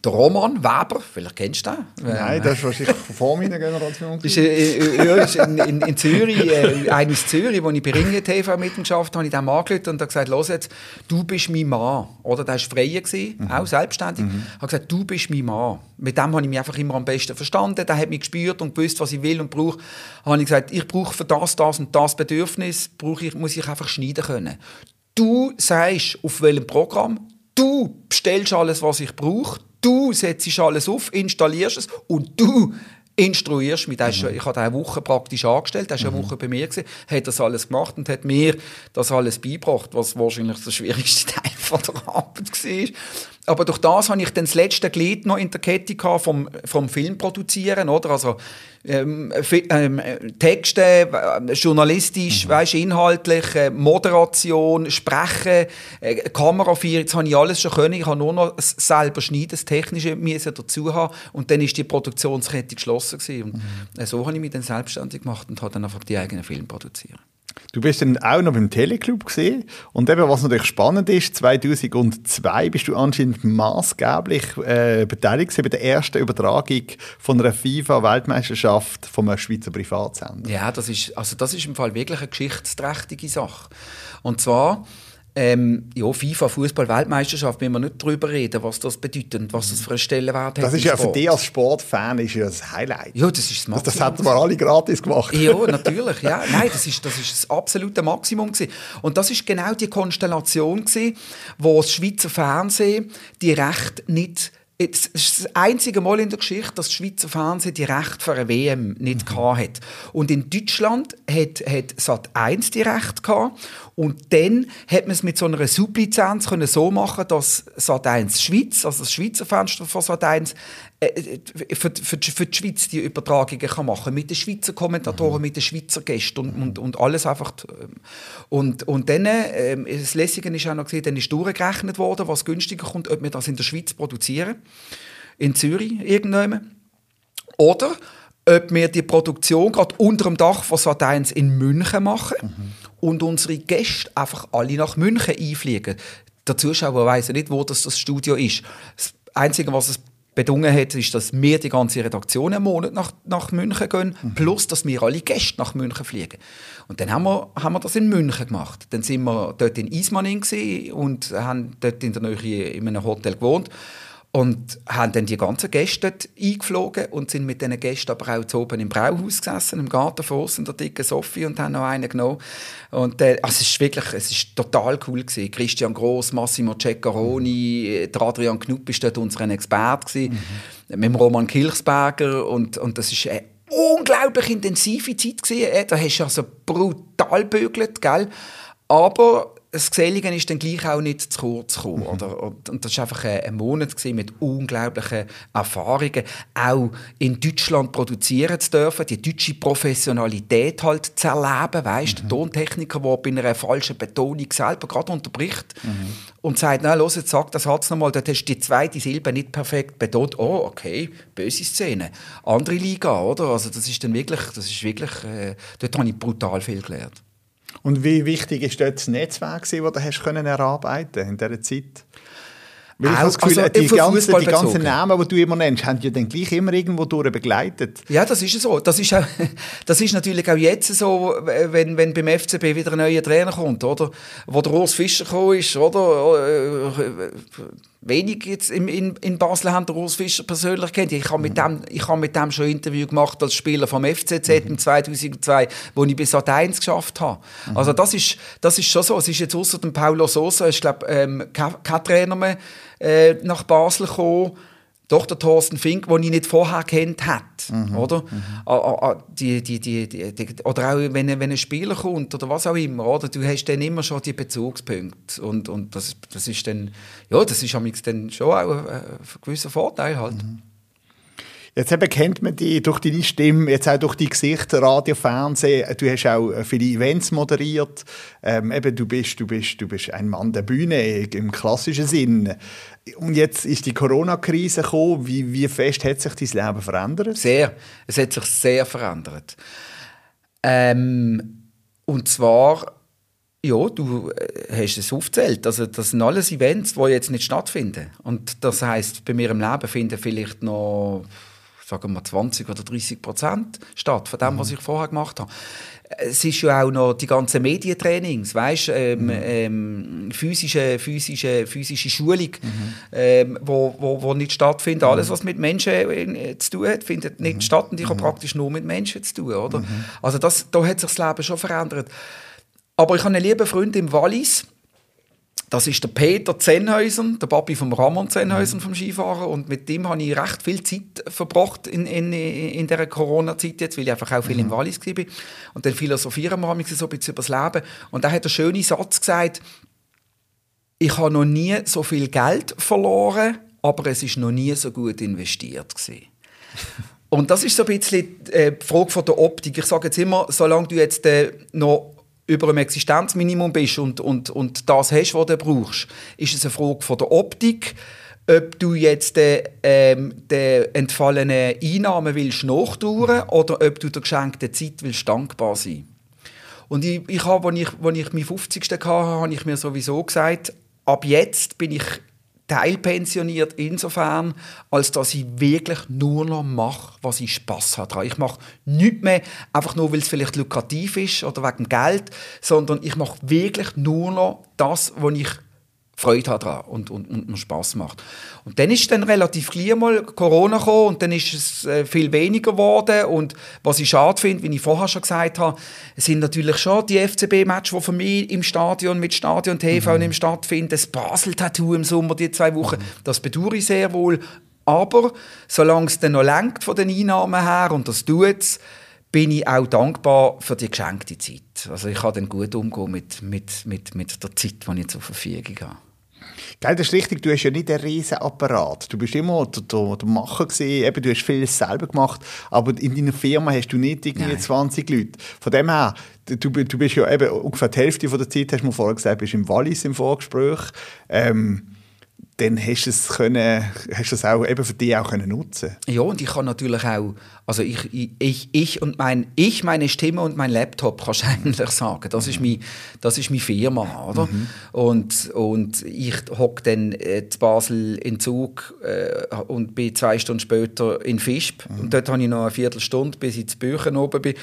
S2: der Roman Weber, vielleicht kennst du den.
S1: Nein, das ist wahrscheinlich vor meiner Generation.
S2: Ist, äh, äh, ist in, in, in Zürich, äh, einer aus Zürich, wo ich bei Ringe TV mitgeschafft habe, ich dem angerufen und habe gesagt, los jetzt, du bist mein Mann. Oder, der war freier, gewesen, auch selbstständig. Mhm. habe gesagt, du bist mein Mann. Mit dem habe ich mich einfach immer am besten verstanden. Der hat mich gespürt und gewusst, was ich will und brauche. habe ich gesagt, ich brauche für das, das und das Bedürfnis, brauche ich, muss ich einfach schneiden können. Du sagst, auf welchem Programm, du bestellst alles, was ich brauche, du setzt alles auf, installierst es und du instruierst mich. Mhm. Ich habe eine Woche praktisch angestellt, er war eine Woche bei mir, gewesen, hat das alles gemacht und hat mir das alles beigebracht, was wahrscheinlich der schwierigste Teil von der Arbeit war. Aber durch das habe ich dann das letzte Glied noch in der Kette vom, vom Film produzieren, oder? Also ähm, ähm, Texte, äh, journalistisch, mhm. weißt, inhaltlich, äh, Moderation, Sprechen, äh, Kameraführung, jetzt habe ich alles schon können. Ich habe nur noch selber schneiden, das Technische müssen dazu haben und dann ist die Produktionskette geschlossen gewesen. Und mhm. so habe ich mich dann selbstständig gemacht und habe dann einfach die eigenen Filme produziert.
S1: Du bist dann auch noch beim Teleclub gesehen und eben was natürlich spannend ist, 2002 bist du anscheinend maßgeblich äh, beteiligt bei der ersten Übertragung von einer FIFA-Weltmeisterschaft von einem Schweizer Privatsender.
S2: Ja, das ist also das ist im Fall wirklich eine geschichtsträchtige Sache. Und zwar ähm, ja, FIFA, Fußball-Weltmeisterschaft, müssen wir nicht darüber reden, was das bedeutet und was das für einen Stellenwert
S1: hat. Das ist
S2: ja
S1: für dich als Sportfan ist ja das Highlight.
S2: Ja, das ist das
S1: Maximum. Das, das hätten wir alle gratis gemacht.
S2: Ja, natürlich. Ja. Nein, das ist, das ist das absolute Maximum. Gewesen. Und das ist genau die Konstellation, gewesen, wo das Schweizer Fernsehen die Rechte nicht es ist das einzige Mal in der Geschichte, dass das Schweizer Fernsehen die Rechte für eine WM nicht mhm. hat. Und in Deutschland hat, hat Sat 1 die Rechte gehabt. Und dann hat man es mit so einer Sublizenz können so machen, dass Sat 1 Schweiz, also das Schweizer Fenster von Sat 1, äh, äh, für, für, für die Schweiz die Übertragungen kann machen mit den Schweizer Kommentatoren, mhm. mit den Schweizer Gästen und, und, und alles einfach. Ähm, und, und dann, äh, das Lässige ist auch noch gesehen, dann ist durchgerechnet worden, was günstiger kommt, ob wir das in der Schweiz produzieren, in Zürich irgendwann, oder ob wir die Produktion gerade unter dem Dach von Sat 1 in München machen. Mhm und unsere Gäste einfach alle nach München einfliegen. Der Zuschauer weiß ja nicht, wo das, das Studio ist. Das Einzige, was es bedungen hat, ist, dass wir die ganze Redaktion einen Monat nach, nach München gehen, mhm. plus, dass wir alle Gäste nach München fliegen. Und dann haben wir, haben wir das in München gemacht. Dann sind wir dort in Ismaning und haben dort in der Nähe in einem Hotel gewohnt. Und haben dann die ganzen Gäste eingeflogen und sind mit diesen Gästen aber auch oben im Brauhaus gesessen, im Garten vor in der dicken Sophie und haben noch einen genommen. Und äh, also es ist wirklich, es ist total cool gewesen. Christian Gross, Massimo Ceccaroni, der Adrian Knupp ist dort unser Experte gewesen, mhm. mit dem Roman Kilchsberger und, und das ist eine unglaublich intensive Zeit gewesen. Äh, da hast du also brutal bügelt, gell? Aber das Gesellige ist dann gleich auch nicht zu kurz gekommen. Mhm. Oder? Und, das war einfach ein, Monat mit unglaublichen Erfahrungen. Auch in Deutschland produzieren zu dürfen, die deutsche Professionalität halt zu erleben. Weißt? Mhm. Der Tontechniker, der bei einer falschen Betonung selber gerade unterbricht mhm. und sagt, na los, jetzt sag das Satz nochmal, dort hast du die zweite Silbe nicht perfekt betont. Oh, okay, böse Szene. Andere Liga, oder? Also das ist dann wirklich, das ist wirklich, äh, dort habe ich brutal viel gelernt.
S1: Und wie wichtig ist dort das Netzwerk, das du hast können erarbeiten in dieser Zeit? Weil ich habe das Gefühl, also, die, ganzen, die ganzen Namen, die du immer nennst, haben ja dann gleich immer irgendwo durch begleitet.
S2: Ja, das ist so. Das ist, auch, das ist natürlich auch jetzt so, wenn, wenn beim FCB wieder ein neuer Trainer kommt, oder? Wo der Urs Fischer gekommen ist, oder? wenig jetzt in, in, in Basel haben der Urs Fischer persönlich kennt. Ich habe mit, mhm. dem, ich mit dem schon ein Interview gemacht als Spieler vom FCZ mhm. im 2002, wo ich bis Sat 1 geschafft habe. Mhm. Also das ist, das ist schon so. Es ist jetzt außer dem Paulo Sosa, ich glaube, ähm, kein, kein Trainer mehr äh, nach Basel gekommen, doch der Thorsten Fink, den ich nicht vorher kennt hat, mhm. oder? Mhm. Die, die, die, die, oder auch wenn, wenn ein Spieler kommt oder was auch immer, oder? Du hast dann immer schon die Bezugspunkte und, und das, das ist dann, ja, das ist dann schon auch ein, ein gewisser Vorteil halt. Mhm.
S1: Jetzt eben kennt man dich durch deine Stimme, jetzt auch durch die Gesichter, Radio, Fernsehen. Du hast auch äh, viele Events moderiert. Ähm, eben, du bist, du bist, du bist ein Mann der Bühne im klassischen Sinn. Und jetzt ist die Corona-Krise gekommen. Wie, wie fest hat sich dein Leben verändert?
S2: Sehr. Es hat sich sehr verändert. Ähm, und zwar ja, du äh, hast es aufgezählt. Also, das sind alles Events, die jetzt nicht stattfinden. Und das heißt, bei mir im Leben finden vielleicht noch sagen wir 20 oder 30 Prozent statt von dem, mhm. was ich vorher gemacht habe. Es ist ja auch noch die ganzen Medientrainings, weißt, ähm, mhm. ähm, physische, physische, physische Schulung, mhm. ähm, wo, wo, wo nicht stattfindet. Mhm. Alles, was mit Menschen äh, zu tun hat, findet nicht mhm. statt und ich habe mhm. praktisch nur mit Menschen zu tun, oder? Also das, da hat sich das Leben schon verändert. Aber ich habe einen lieben Freund im Wallis, das ist der Peter Zenhäusen, der Papi vom Ramon Zenhäusen vom Skifahren. Und mit dem habe ich recht viel Zeit verbracht in, in, in dieser Corona-Zeit jetzt, weil ich einfach auch viel mhm. im Wallis war. Und dann philosophieren wir so ein bisschen über das Leben. Und da hat einen schönen Satz gesagt, ich habe noch nie so viel Geld verloren, aber es ist noch nie so gut investiert gewesen. Und das ist so ein bisschen äh, die Frage von der Optik. Ich sage jetzt immer, solange du jetzt äh, noch über einem Existenzminimum bist und, und, und das hast, was du brauchst, ist es eine Frage von der Optik, ob du jetzt den, ähm, den entfallenen Einnahmen willst nachtouren oder ob du der geschenkten Zeit willst dankbar sein. Und ich, ich habe, als ich, als ich meinen 50. hatte, habe ich mir sowieso gesagt, ab jetzt bin ich teilpensioniert insofern, als dass ich wirklich nur noch mache, was ich Spaß habe. Ich mache nichts mehr, einfach nur, weil es vielleicht lukrativ ist oder wegen Geld, sondern ich mache wirklich nur noch das, was ich Freude hat daran und, und, und mir Spass macht. Und dann ist dann relativ gleich mal Corona gekommen und dann ist es äh, viel weniger geworden und was ich schade finde, wie ich vorher schon gesagt habe, sind natürlich schon die FCB-Matches, die für mich im Stadion mit Stadion TV mhm. stattfinden, das Basel-Tattoo im Sommer, die zwei Wochen, mhm. das bedauere ich sehr wohl, aber solange es dann noch lenkt von den Einnahmen her und das tut es, bin ich auch dankbar für die geschenkte Zeit. Also ich kann dann gut umgehen mit, mit, mit, mit der Zeit, die ich zur Verfügung habe.
S1: Gell, das ist richtig, du hast ja nicht einen riesen Apparat. Du bist immer der, der, der Macher gewesen, eben, du hast vieles selber gemacht, aber in deiner Firma hast du nicht irgendwie Nein. 20 Leute. Von dem her, du, du bist ja eben ungefähr die Hälfte von der Zeit, hast du mir vorher gesagt, bist im Wallis im Vorgespräch. Ähm, dann hast du es können, hast es auch eben für dich auch können nutzen.
S2: Ja, und ich kann natürlich auch, also ich, ich, ich und mein, ich, meine Stimme und mein Laptop, kannst du eigentlich sagen. Das ist, mein, das ist meine Firma, oder? Mhm. Und, und ich hocke dann äh, zu Basel in Zug äh, und bin zwei Stunden später in Fischb. Mhm. Und dort habe ich noch eine Viertelstunde, bis ich zu Büchern oben bin.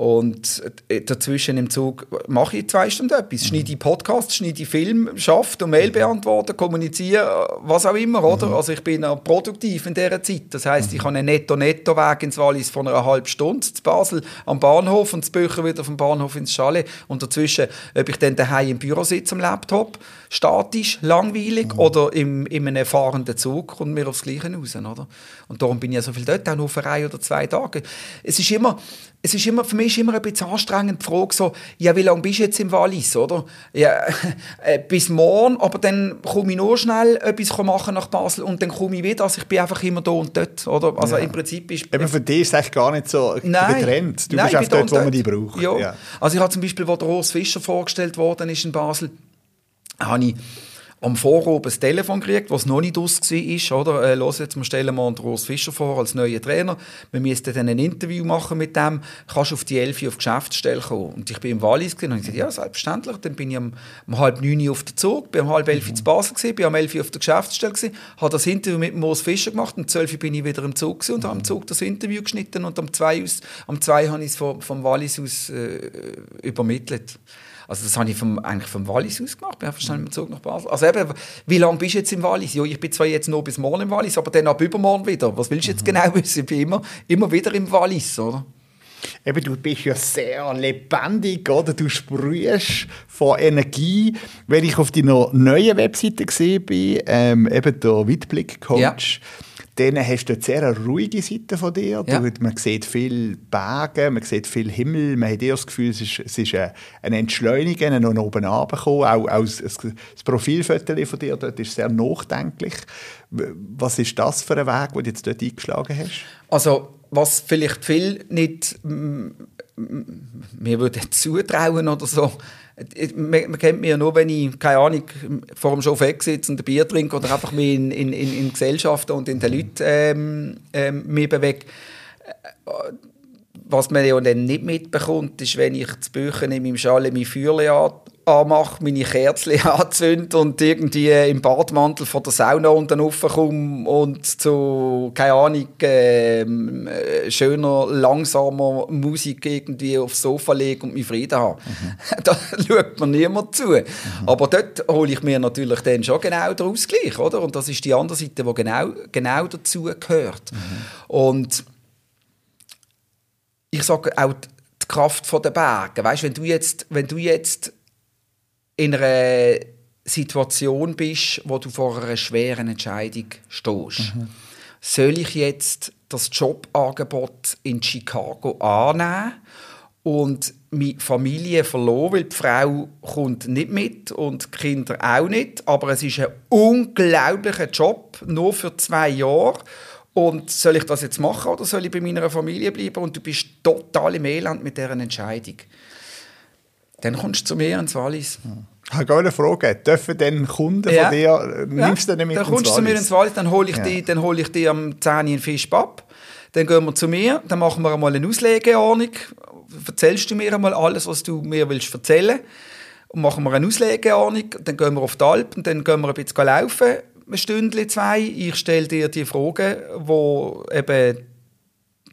S2: Und äh, dazwischen im Zug mache ich zwei Stunden etwas. Schneide Podcasts, schneide Film, schaffe und Mail beantworten, kommuniziere, was auch immer. Oder? Mhm. Also ich bin auch produktiv in dieser Zeit. Das heisst, mhm. ich habe einen Netto-Netto-Weg ins Wallis von einer halben Stunde zu Basel am Bahnhof und zu Bücher wieder vom Bahnhof ins Chalet. Und dazwischen, ob ich dann daheim im Büro sitze am Laptop, statisch, langweilig mhm. oder im, in einem fahrenden Zug, kommt mir aufs Gleiche raus. Oder? Und darum bin ich ja so viel dort, auch nur für ein oder zwei Tage. Es ist immer es ist immer, für mich ist immer ein bisschen anstrengend die Frage so, ja, wie lange bist du jetzt im Wallis, oder? Ja, äh, bis morgen, aber dann komme ich nur schnell etwas machen nach Basel und dann komme ich wieder, also ich bin einfach immer da und dort, oder? Also ja. im Prinzip ist...
S1: Eben für dich ist es eigentlich gar nicht so nein, getrennt. Du nein, bist einfach dort, wo man dich braucht.
S2: Ja. ja. Also ich habe zum Beispiel, wo der Urs Fischer vorgestellt worden ist in Basel, habe ich am Vorabend ein Telefon gekriegt, was noch nicht aus war. Oder? Äh, los, jetzt, wir stellen mal Urs Fischer vor als neuen Trainer. Wir müssten dann ein Interview machen mit dem. Kannst du auf die 11 auf die Geschäftsstelle kommen? Und ich bin im Wallis und ich gesagt, ja, selbstverständlich. Dann bin ich um, um halb neun auf den Zug, bin um halb elf mhm. in Basel gewesen, bin um elf auf der Geschäftsstelle gewesen, habe das Interview mit Urs Fischer gemacht. Um zwölf bin ich wieder im Zug und mhm. habe im Zug das Interview geschnitten und um zwei, aus, um zwei habe ich es vom, vom Wallis aus äh, übermittelt. Also das habe ich vom, eigentlich vom Wallis aus gemacht, bin einfach schnell mit dem Zug nach Basel. Also eben, wie lange bist du jetzt im Wallis? Ja, ich bin zwar jetzt noch bis morgen im Wallis, aber dann ab übermorgen wieder. Was willst du jetzt mhm. genau wissen? Ich bin immer, immer wieder im Wallis, oder?
S1: Eben, du bist ja sehr lebendig, oder? Du sprühst von Energie. Wenn ich auf deiner neuen Webseite gesehen bin, ähm, eben der Weitblick-Coach, ja dann hast du eine sehr ruhige Seite von dir. Ja. man sieht viel Berge, man sieht viel Himmel. Man hat eher das Gefühl, es ist, es ist eine Entschleunigung, ein oben runterkommen. Auch, auch das Profilfoto von dir dort ist sehr nachdenklich. Was ist das für ein Weg, den du jetzt dort eingeschlagen hast?
S2: Also, was vielleicht viel nicht mir würde zutrauen oder so, man, kennt mich ja nur, wenn ich, keine Ahnung, vor dem Chauffeur sitze und ein Bier trinke oder einfach mich in, in, in, in Gesellschaften und in den Leuten ähm, ähm, mich bewege. Was man ja dann nicht mitbekommt, ist, wenn ich zu Büchern in meinem Schale mein Feuerchen anmache, meine Kerzen anzünde und irgendwie im Badmantel von der Sauna und dann raufkomme und zu, keine Ahnung, äh, schöner, langsamer Musik irgendwie aufs Sofa lege und mich Frieden habe. Mhm. da schaut mir niemand zu. Mhm. Aber dort hole ich mir natürlich dann schon genau den Ausgleich, oder? Und das ist die andere Seite, die genau, genau dazu gehört. Mhm. Und ich sage auch die Kraft der Berge. Weißt, wenn du jetzt, wenn du jetzt in einer Situation bist, wo du vor einer schweren Entscheidung stehst. Mhm. Soll ich jetzt das Jobangebot in Chicago annehmen und meine Familie verloren, weil die Frau kommt nicht mit und die Kinder auch nicht, aber es ist ein unglaublicher Job, nur für zwei Jahre. Und soll ich das jetzt machen oder soll ich bei meiner Familie bleiben? Und du bist total im Elend mit dieser Entscheidung. Dann kommst du zu mir ins Wallis.
S1: Ich habe eine Frage. Dürfen denn Kunden ja. von dir, nimmst
S2: du
S1: denn mit
S2: Dann kommst du zu mir ins Wallis, dann hole ich, ja. die, dann hole ich die am 10 Uhr Fisch ab. Dann gehen wir zu mir, dann machen wir einmal eine Auslegeordnung. Erzählst du mir einmal alles, was du mir willst erzählen und machen wir eine Auslegeordnung. Dann gehen wir auf die Alp und dann gehen wir ein bisschen laufen ein Stündchen, zwei. Ich stelle dir die Fragen, wo eben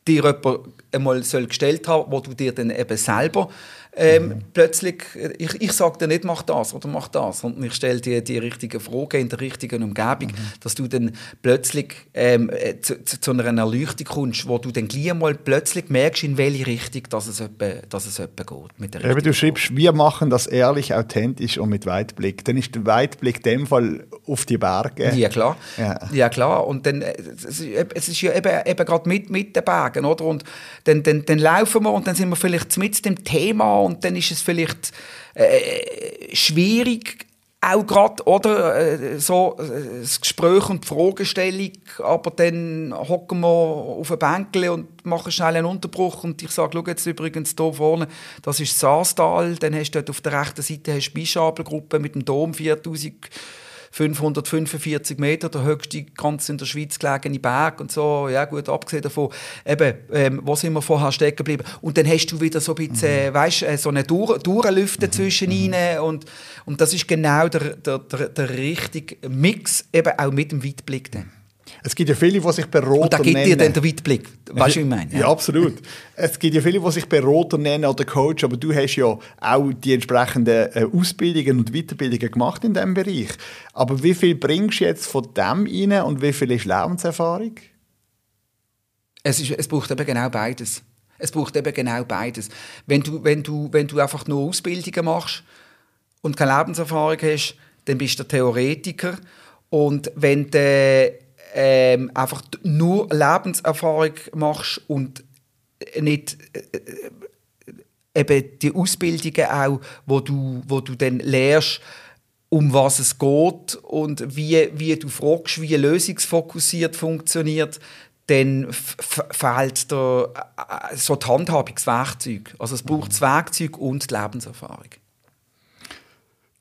S2: dir jemand einmal gestellt haben soll, wo du dir dann eben selber ähm, mhm. plötzlich, ich, ich sage dir nicht, mach das oder mach das, und ich stelle dir die richtigen Fragen in der richtigen Umgebung, mhm. dass du dann plötzlich ähm, äh, zu, zu, zu, einer Erleuchtung kommst, wo du dann gleich mal plötzlich merkst, in welche Richtung dass es etwa, dass es etwa geht. Mit der
S1: Eben, du schreibst, wir machen das ehrlich, authentisch und mit Weitblick. Dann ist der Weitblick in dem Fall auf die Berge.
S2: Ja, klar. Ja, ja klar. Und dann, äh, es ist ja eben, eben gerade mit, mit den Bergen, oder? Und dann, dann, dann laufen wir und dann sind wir vielleicht mit dem Thema und dann ist es vielleicht äh, schwierig, auch gerade, oder, äh, so, äh, das Gespräch und die Fragestellung, aber dann hocken wir auf ein Bänkchen und machen schnell einen Unterbruch. Und ich sage, schau jetzt übrigens hier vorne, das ist Saastal, dann hast du dort auf der rechten Seite eine Beischabelgruppe mit dem Dom, 4000 545 Meter, der höchste ganz in der Schweiz gelegene Berg und so. Ja gut, abgesehen davon, eben, ähm, wo sind wir vorher stecken geblieben? Und dann hast du wieder so ein bisschen, mhm. weißt, äh, so eine Dur Durchlüfte mhm. zwischen mhm. ihnen und, und das ist genau der, der, der, der richtige Mix, eben auch mit dem Weitblick dann.
S1: Es gibt ja viele, die sich Berater
S2: Und da gibt
S1: nennen.
S2: dir dann den Weitblick. Weißt du, wie ich meine?
S1: Ja. ja. absolut. Es gibt ja viele, die sich Berater nennen oder Coach, aber du hast ja auch die entsprechenden äh, Ausbildungen und Weiterbildungen gemacht in diesem Bereich. Aber wie viel bringst du jetzt von dem rein und wie viel ist Lebenserfahrung?
S2: Es, ist, es braucht eben genau beides. Es braucht eben genau beides. Wenn du, wenn du, wenn du einfach nur Ausbildungen machst und keine Lebenserfahrung hast, dann bist du der Theoretiker. Und wenn du ähm, einfach nur Lebenserfahrung machst und nicht äh, äh, eben die Ausbildungen auch, wo du, wo du dann lernst, um was es geht und wie, wie du fragst, wie lösungsfokussiert funktioniert, dann fehlt dir äh, so die Handhabungswerkzeug. Also es braucht das Werkzeug und die Lebenserfahrung.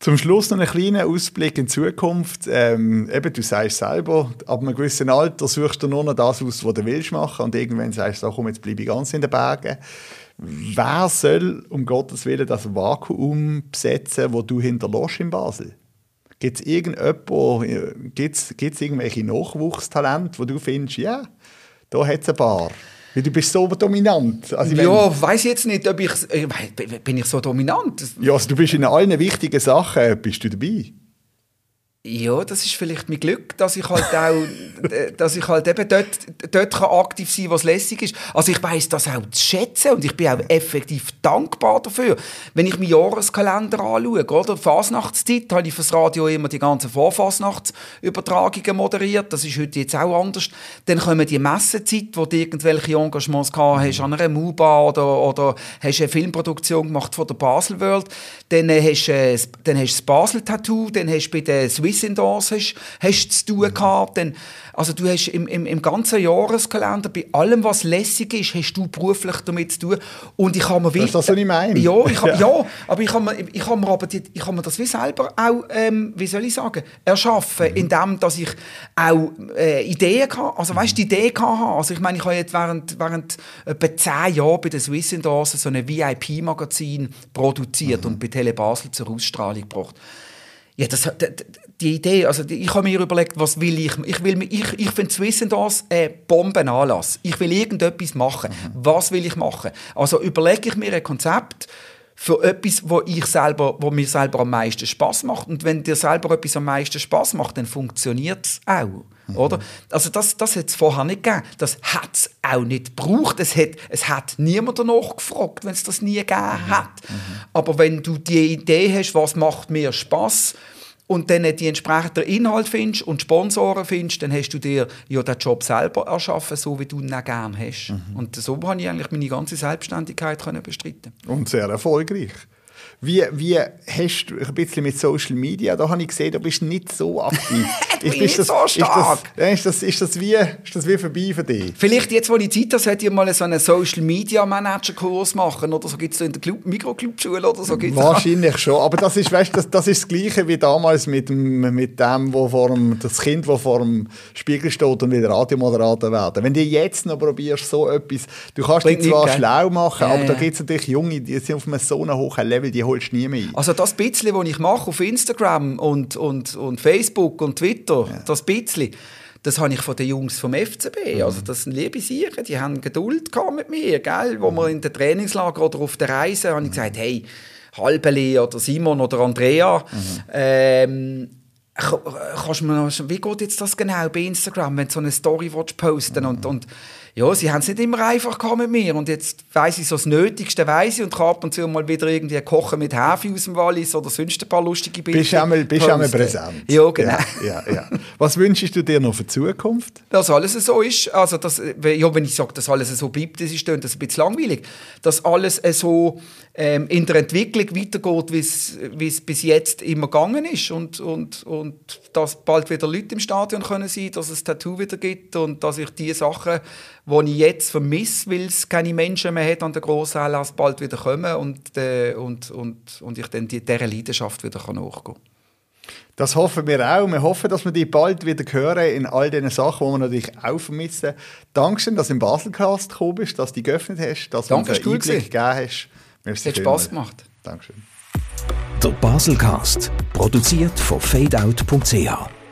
S1: Zum Schluss noch einen kleinen Ausblick in die Zukunft. Ähm, eben, du sagst selber, ab einem gewissen Alter suchst du nur noch das aus, was du willst machen und irgendwann sagst du, komm, jetzt bleibe ich ganz in den Bergen. Wer soll um Gottes Willen das Vakuum besetzen, wo du hinterlässt in Basel? Gibt es gibt's irgendwelche Nachwuchstalente, wo du findest, ja, da hat es ein paar? Weil du bist so dominant.
S2: Also ja, weiß jetzt nicht, ob ich, äh, bin ich so dominant?
S1: Ja, also du bist in allen wichtigen Sachen bist du dabei.
S2: Ja, das ist vielleicht mein Glück, dass ich halt auch, dass ich halt eben dort, dort kann aktiv sein, was lässig ist. Also ich weiß das auch zu schätzen und ich bin auch effektiv dankbar dafür. Wenn ich meinen Jahreskalender anschaue, oder Fasnachtszeit, habe ich fürs Radio immer die ganzen Vorfasnachtsübertragungen moderiert. Das ist heute jetzt auch anders. Dann kommen die Messezeit, wo du irgendwelche Engagements gehabt hast, an einer MUBA oder, oder hast eine Filmproduktion gemacht von der Basel World. Dann hast du, äh, dann hast du das Basel Tattoo, dann hast du bei der Swiss Swiss hast, hast zu tun gehabt. Dann, also du hast im, im, im ganzen Jahreskalender, bei allem, was lässig ist, hast du beruflich damit zu tun. Und ich habe mir
S1: wie, das ist das, was ich meine.
S2: Ja, ich, ja. ja aber ich habe mir, ich habe mir, aber die, ich habe mir das wie selber auch, ähm, wie soll ich sagen, erschaffen, mhm. indem dass ich auch äh, Ideen hatte, also weißt, die Idee hatte. Also ich meine, ich habe jetzt während, während etwa zehn Jahren bei der Swiss Endorse so ein VIP-Magazin produziert mhm. und bei Tele Basel zur Ausstrahlung gebracht. Ja, das, die Idee, also ich habe mir überlegt, was will ich? Ich, will, ich, ich finde Swiss das ein Bombenanlass. Ich will irgendetwas machen. Mhm. Was will ich machen? Also überlege ich mir ein Konzept für etwas, wo ich selber, wo mir selber am meisten Spaß macht. Und wenn dir selber etwas am meisten Spaß macht, dann funktioniert es auch. Mhm. Oder? Also das, das hat es vorher nicht gegeben. Das hat es auch nicht gebraucht. Es hat, es hat niemand danach gefragt, wenn es das nie gegeben mhm. hat. Mhm. Aber wenn du die Idee hast, was macht mir Spaß und dann die entsprechenden Inhalt findest und Sponsoren findest, dann hast du dir ja den Job selber erschaffen, so wie du ihn auch gerne hast. Mhm. Und so habe ich eigentlich meine ganze Selbstständigkeit können bestreiten.
S1: Und sehr erfolgreich. Wie, wie hast du ein bisschen mit Social Media, da habe ich gesehen, du bist nicht so aktiv.
S2: du bist nicht das, so stark.
S1: Ist das, ist, das, ist, das wie, ist das wie vorbei für dich?
S2: Vielleicht jetzt, wo ich Zeit habe, sollte ich mal so einen Social Media Manager Kurs machen oder so gibt es so in der Club, Mikroclubschule oder so. Gibt's
S1: Wahrscheinlich schon, aber das ist, weißt, das, das ist das Gleiche wie damals mit dem, mit dem wo vor dem, das Kind, das vor dem Spiegel steht und will Radiomoderator werden. Wenn du jetzt noch probierst, so etwas, du kannst Bringt dich zwar nicht, schlau machen, ja, aber ja. da gibt es natürlich Junge, die sind auf einem so hohen Level, die holst nie mehr ein.
S2: Also das bisschen, was ich mache auf Instagram und, und, und Facebook und Twitter, ja. das bisschen, das habe ich von den Jungs vom FCB. Mhm. Also das sind liebe Sicher, die haben Geduld mit mir, gell? Wo mhm. wir in den Trainingslager oder auf der Reise, habe ich gesagt, hey, Halbeli oder Simon oder Andrea, mhm. ähm, kannst du mir, wie geht jetzt das genau bei Instagram, wenn du so eine Story posten mhm. und, und ja, sie haben es nicht immer einfach mit mir und jetzt weiss ich so das Nötigste weiss ich und kann ab und zu mal wieder irgendwie kochen mit Hefe aus dem Wallis oder sonst ein paar lustige
S1: Bilder. Bist du einmal, bist einmal präsent.
S2: Ja, genau.
S1: Ja, ja, ja. Was wünschst du dir noch für die Zukunft?
S2: Dass alles so ist, also dass, ja, wenn ich sage, dass alles so bleibt, das ist dann das ein bisschen langweilig. Dass alles so ähm, in der Entwicklung weitergeht, wie es bis jetzt immer gegangen ist und, und, und dass bald wieder Leute im Stadion können sein, dass es Tattoo wieder gibt und dass ich die Sachen die ich jetzt vermisse, weil es keine Menschen mehr hat an der Grossanlass, bald wieder kommen und, äh, und, und, und ich dann dieser Leidenschaft wieder nachgehen kann.
S1: Das hoffen wir auch. Wir hoffen, dass wir dich bald wieder hören in all diesen Sachen, die wir natürlich auch vermissen. Dankeschön, dass du im Baselcast gekommen bist, dass du dich geöffnet hast, dass
S2: Danke,
S1: du uns einen Einblick gegeben hast.
S2: Es hat Spass gemacht.
S1: Dankeschön.
S3: Der Baselcast, produziert von fadeout.ch